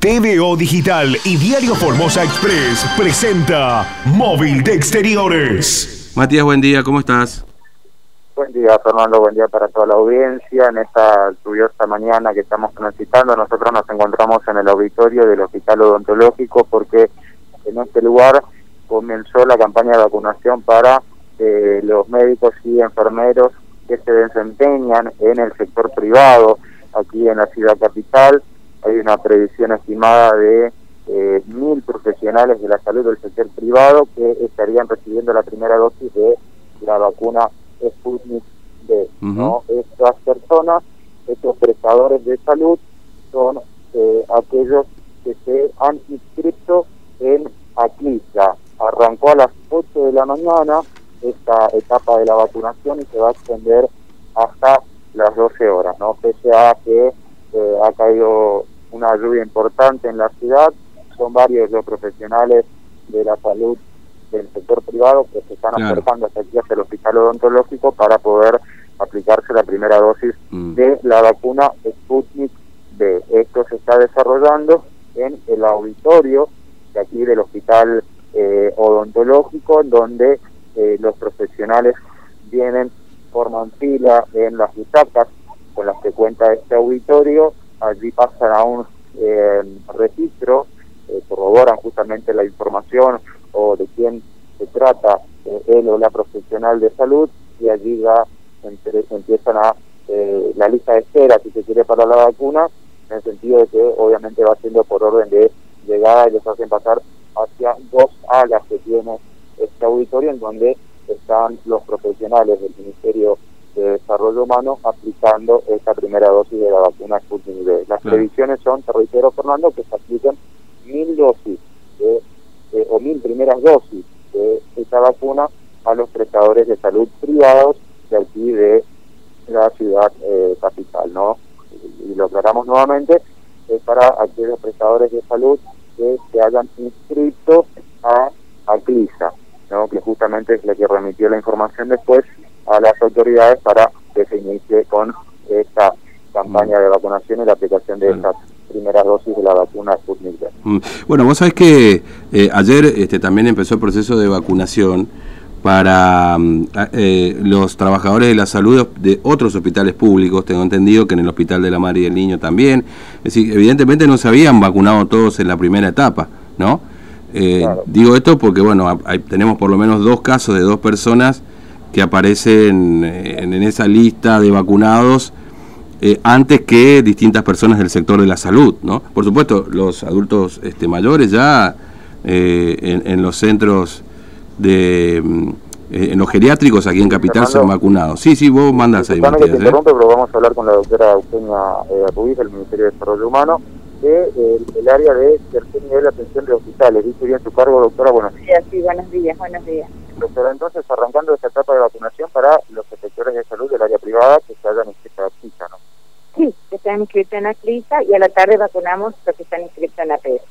TVO Digital y Diario Formosa Express presenta Móvil de Exteriores. Matías, buen día, ¿cómo estás? Buen día, Fernando, buen día para toda la audiencia. En esta lluviosa mañana que estamos transitando, nosotros nos encontramos en el auditorio del Hospital Odontológico porque en este lugar comenzó la campaña de vacunación para eh, los médicos y enfermeros que se desempeñan en el sector privado aquí en la ciudad capital. Hay una previsión estimada de eh, mil profesionales de la salud del sector privado que estarían recibiendo la primera dosis de la vacuna Sputnik B. ¿no? Estas personas, estos prestadores de salud, son eh, aquellos que se han inscrito en Aclisa. Arrancó a las 8 de la mañana esta etapa de la vacunación y se va a extender hasta las 12 horas, ¿no? Pese a que eh, ha caído una lluvia importante en la ciudad, son varios los profesionales de la salud del sector privado que se están acercando hasta aquí, hasta el hospital odontológico, para poder aplicarse la primera dosis mm. de la vacuna Sputnik B. Esto se está desarrollando en el auditorio de aquí del hospital eh, odontológico, donde eh, los profesionales vienen, forman fila en las butacas con las que cuenta este auditorio, allí pasan a un eh, registro, eh, corroboran justamente la información o de quién se trata él o la profesional de salud y allí ya empiezan a la lista de espera si se quiere para la vacuna en el sentido de que obviamente va siendo por orden de llegada y les hacen pasar hacia dos alas que tiene este auditorio en donde están los profesionales del Ministerio de Desarrollo Humano aplicando esta primera dosis de la vacuna Sputnik V. Las previsiones son, te reitero Fernando, que se apliquen mil dosis o mil primeras dosis de esta vacuna a los prestadores de salud privados de aquí de la ciudad eh, capital, ¿no? Y lo aclaramos nuevamente, es para aquellos prestadores de salud que se hayan inscrito a ACLISA, ¿no? que justamente es la que remitió la información después a las autoridades para que se inicie con esta campaña de vacunación y la aplicación de estas primeras dosis de la vacuna Sputnik mm. Bueno, vos sabés que eh, ayer este, también empezó el proceso de vacunación para mm, eh, los trabajadores de la salud de otros hospitales públicos, tengo entendido que en el Hospital de la Madre y el Niño también. Es decir, evidentemente no se habían vacunado todos en la primera etapa, ¿no? Eh, digo esto porque, bueno, tenemos por lo menos dos casos de dos personas que aparecen en, esa lista de vacunados eh, antes que distintas personas del sector de la salud, ¿no? Por supuesto, los adultos este, mayores ya eh, en, los centros de... Mm, en los geriátricos aquí en Capital se han vacunado. Sí, sí, vos mandas ahí. Matías, que pero vamos a hablar con la doctora Eugenia Ruiz del Ministerio de Desarrollo Humano de el área de tercer nivel de atención de hospitales. Dice bien su cargo, doctora. Buenos días. Sí, buenos días, buenos días. Doctora, entonces, arrancando esta etapa de vacunación para los sectores de salud del área privada que se hayan inscrito a CLISA, ¿no? Sí, que están inscritos en la CLISA y a la tarde vacunamos los que están inscritos en la PES.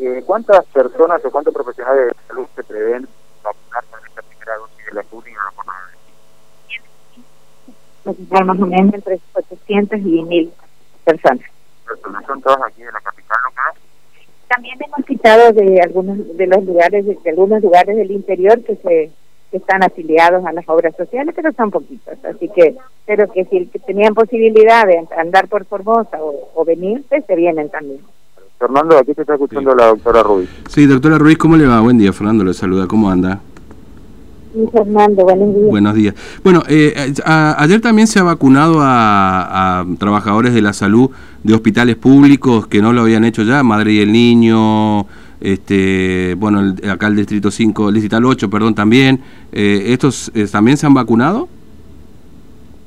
Eh, ¿Cuántas personas o cuántos profesionales de salud se prevén vacunar con esta primera dosis de la Sputnik o más o menos entre 800 y 1000 personas son todos aquí de la capital. También hemos citado de algunos de los lugares, de, algunos lugares del interior que se están afiliados a las obras sociales, pero son poquitos, así que pero que si tenían posibilidad de andar por Formosa o, venirse, se vienen también. Fernando, aquí te está escuchando la doctora Ruiz. Sí, doctora Ruiz, ¿cómo le va? Buen día, Fernando, le saluda, ¿cómo anda? Fernando, buenos días. Buenos días. Bueno, eh, ayer también se ha vacunado a, trabajadores de la salud de hospitales públicos que no lo habían hecho ya, Madre y el Niño, este, bueno, acá el Distrito 5, el Distrito 8, perdón, también. Eh, ¿Estos eh, también se han vacunado?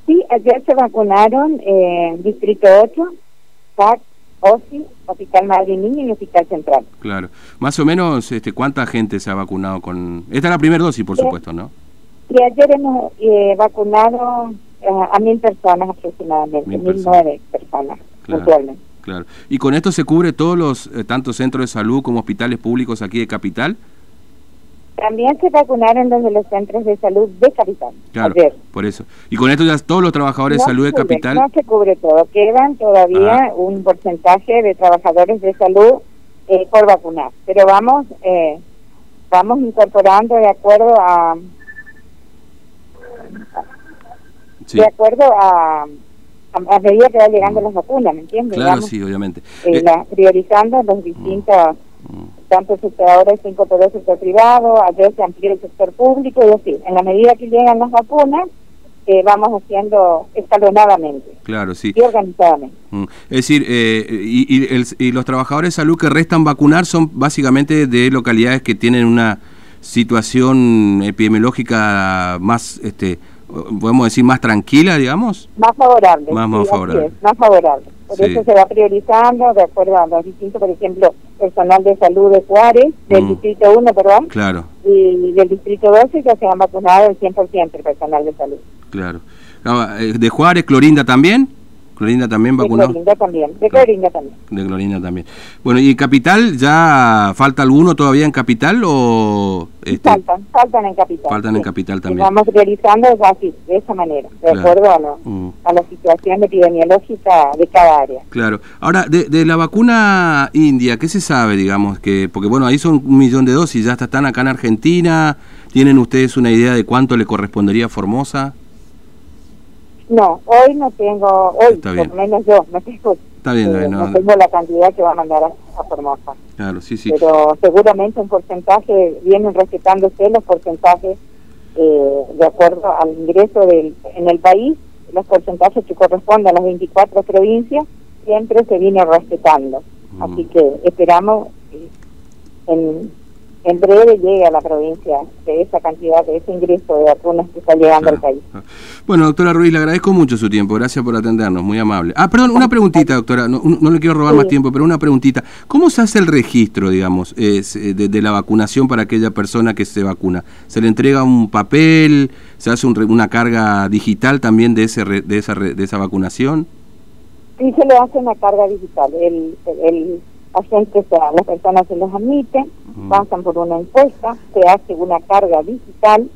Sí, ayer se vacunaron en Distrito 8, PAC, OSI, Hospital Madre y Niño y Hospital Central. Claro. Más o menos, este, ¿cuánta gente se ha vacunado con...? Esta es la primera dosis, por supuesto, ¿no? Y ayer hemos eh, vacunado eh, a mil personas aproximadamente, mil, nueve personas claro, Claro. ¿Y con esto se cubre todos los, eh, tanto centros de salud como hospitales públicos aquí de Capital? También se vacunaron desde los centros de salud de Capital. Claro, por eso. Y con esto ya todos los trabajadores de salud de Capital... No se cubre todo, quedan todavía ah. un porcentaje de trabajadores de salud eh, por vacunar, pero vamos eh, vamos incorporando de acuerdo a... De acuerdo a, a, medida que va llegando mm. las vacunas, ¿me entiendes? Claro, sí, obviamente. Eh, priorizando los distintos tanto el sector ahora se incorporó el sector privado, ayer se amplió el sector público y así. En la medida que llegan las vacunas, eh, vamos haciendo escalonadamente. Claro, sí. Y organizadamente. Mm. Es decir, eh, y, los trabajadores de salud que restan vacunar son básicamente de localidades que tienen una situación epidemiológica más, este, podemos decir, más tranquila, digamos. Más favorable. Más, más favorable. más favorable. Por eso se va priorizando de acuerdo a los distintos, por ejemplo, personal de salud de Juárez, del mm. Distrito 1, perdón. Claro. Y del Distrito 12 ya se han vacunado el 100% el personal de salud. Claro. Eh, ¿De Juárez, Clorinda también? Clorinda también vacunado. De Clorinda también, de Clorinda también. De Clorinda también. Bueno, ¿y Capital ya falta alguno todavía en Capital o...? Este? Faltan, faltan en Capital. Faltan en Capital también. Estamos priorizando así, de esa manera, de acuerdo a, mm. a, la situación epidemiológica de cada área. Claro. Ahora, de, de, la vacuna india, ¿qué se sabe, digamos? que Porque bueno, ahí son un millón de dosis, ya están acá en Argentina. ¿Tienen ustedes una idea de cuánto le correspondería a Formosa? No, hoy no tengo, hoy por lo menos yo no tengo, Está bien, eh, no, tengo la cantidad que va a mandar a, Formosa. Claro, sí, sí. Pero seguramente un porcentaje, vienen respetándose los porcentajes eh, de acuerdo al ingreso del, en el país, los porcentajes que corresponden a las 24 provincias, siempre se viene respetando. Mm. Así que esperamos eh, en en breve llegue a la provincia de esa cantidad, de ese ingreso de vacunas que está llegando al país. Bueno, doctora Ruiz, le agradezco mucho su tiempo, gracias por atendernos, muy amable. Ah, perdón, una preguntita, doctora, no, le quiero robar más tiempo, pero una preguntita. ¿Cómo se hace el registro, digamos, eh, de, la vacunación para aquella persona que se vacuna? ¿Se le entrega un papel? ¿Se hace una carga digital también de, ese, de, esa, de esa vacunación? Sí, se le hace una carga digital. El, el agente, o sea, las personas se los admiten, pasan por una encuesta, se hace una carga digital,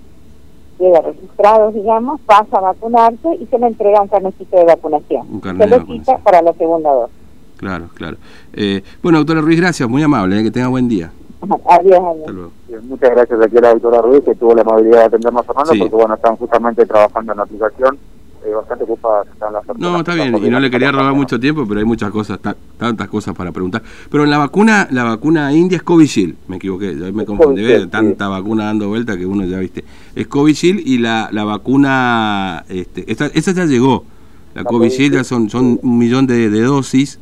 queda registrado, digamos, pasa a vacunarse y se le entrega un carnecito de vacunación. se lo quita para la segunda dosis. Claro, claro. Eh, bueno, doctora Ruiz, gracias, muy amable, eh, que tenga buen día. Adiós, adiós. Muchas gracias aquí a la doctora Ruiz, que tuvo la amabilidad de atendernos, Fernando, porque bueno, están justamente trabajando en la aplicación eh, bastante ocupada están las No, está bien, y no le quería robar mucho tiempo, pero hay muchas cosas, tantas cosas para preguntar. Pero la vacuna, la vacuna india es Covishield, me equivoqué, ya me confundí, tanta vacuna dando vuelta que uno ya viste. Es Covishield y la, la vacuna, este, esta, esa ya llegó, la, Covishield ya son, son un millón de, dosis.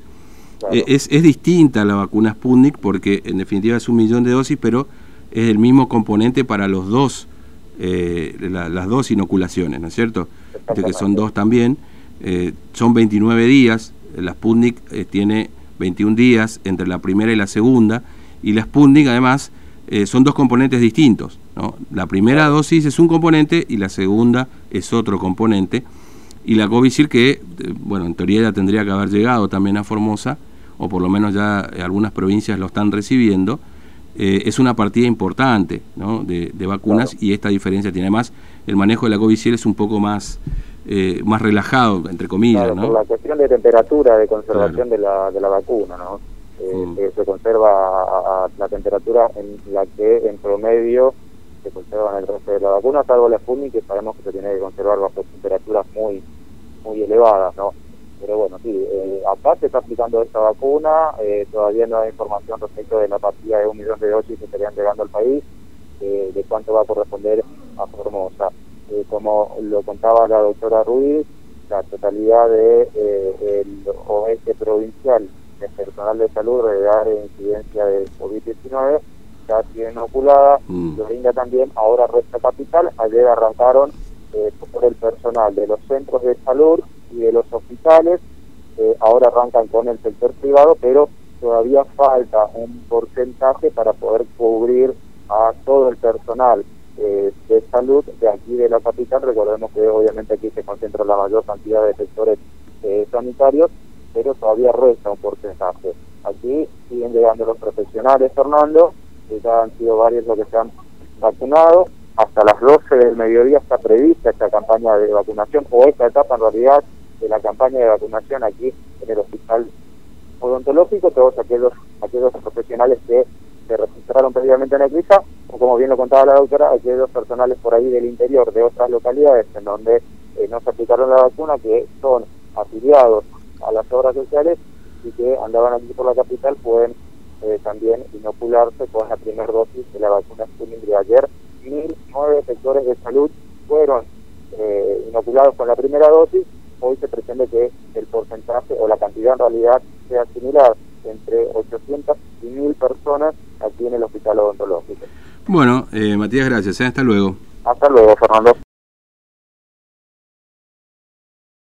Eh, es, es distinta la vacuna Sputnik porque en definitiva es un millón de dosis, pero es el mismo componente para los dos, eh, las dos inoculaciones, ¿no es cierto? De que son dos también, eh, son 29 días, la Sputnik eh, tiene 21 días entre la primera y la segunda, y la Sputnik además eh, son dos componentes distintos. ¿no? La primera dosis es un componente y la segunda es otro componente, y la Covishield que, bueno, en teoría ya tendría que haber llegado también a Formosa, o por lo menos ya algunas provincias lo están recibiendo, es una partida importante ¿no? de, vacunas y esta diferencia tiene más el manejo de la COVID es un poco más eh, más relajado, entre comillas, ¿no? Por la cuestión de temperatura, de conservación de, la, de la vacuna, ¿no? Eh, mm. se conserva a, la temperatura en la que en promedio se conserva en el resto de la vacuna, salvo la Sputnik, que sabemos que se tiene que conservar bajo temperaturas muy muy elevadas, ¿no? Pero bueno, sí, eh, acá se está aplicando esta vacuna, eh, todavía no hay información respecto de la partida de un millón de dosis que estarían llegando al país, de cuánto va a corresponder a Formosa. Eh, como lo contaba la doctora Ruiz, la totalidad de eh, el OS provincial de personal de salud de área de incidencia de COVID-19 ya tiene inoculada, mm. brinda también, ahora resta capital, ayer arrancaron eh, por el personal de los centros de salud y de los hospitales, eh, ahora arrancan con el sector privado, pero todavía falta un porcentaje para poder cubrir a todo el personal eh, de salud de aquí de la capital. Recordemos que obviamente aquí se concentra la mayor cantidad de sectores eh, sanitarios, pero todavía resta un porcentaje. Aquí siguen llegando los profesionales, Fernando, que ya han sido varios los que se han vacunados. Hasta las 12 del mediodía está prevista esta campaña de vacunación, o esta etapa en realidad de la campaña de vacunación aquí en el hospital odontológico, todos aquellos, aquellos profesionales que se registraron previamente en Equisa, o como bien lo contaba la doctora, aquellos personales por ahí del interior de otras localidades en donde eh, no se aplicaron la vacuna, que son afiliados a las obras sociales y que andaban aquí por la capital, pueden eh, también inocularse con la primera dosis de la vacuna Sputnik de ayer. 1.009 sectores de salud fueron eh, inoculados con la primera dosis. Hoy se pretende que el porcentaje o la cantidad en realidad sea similar entre 800 y 1.000 personas aquí en el hospital odontológico. Bueno, eh, Matías, gracias. ¿eh? Hasta luego. Hasta luego, Fernando.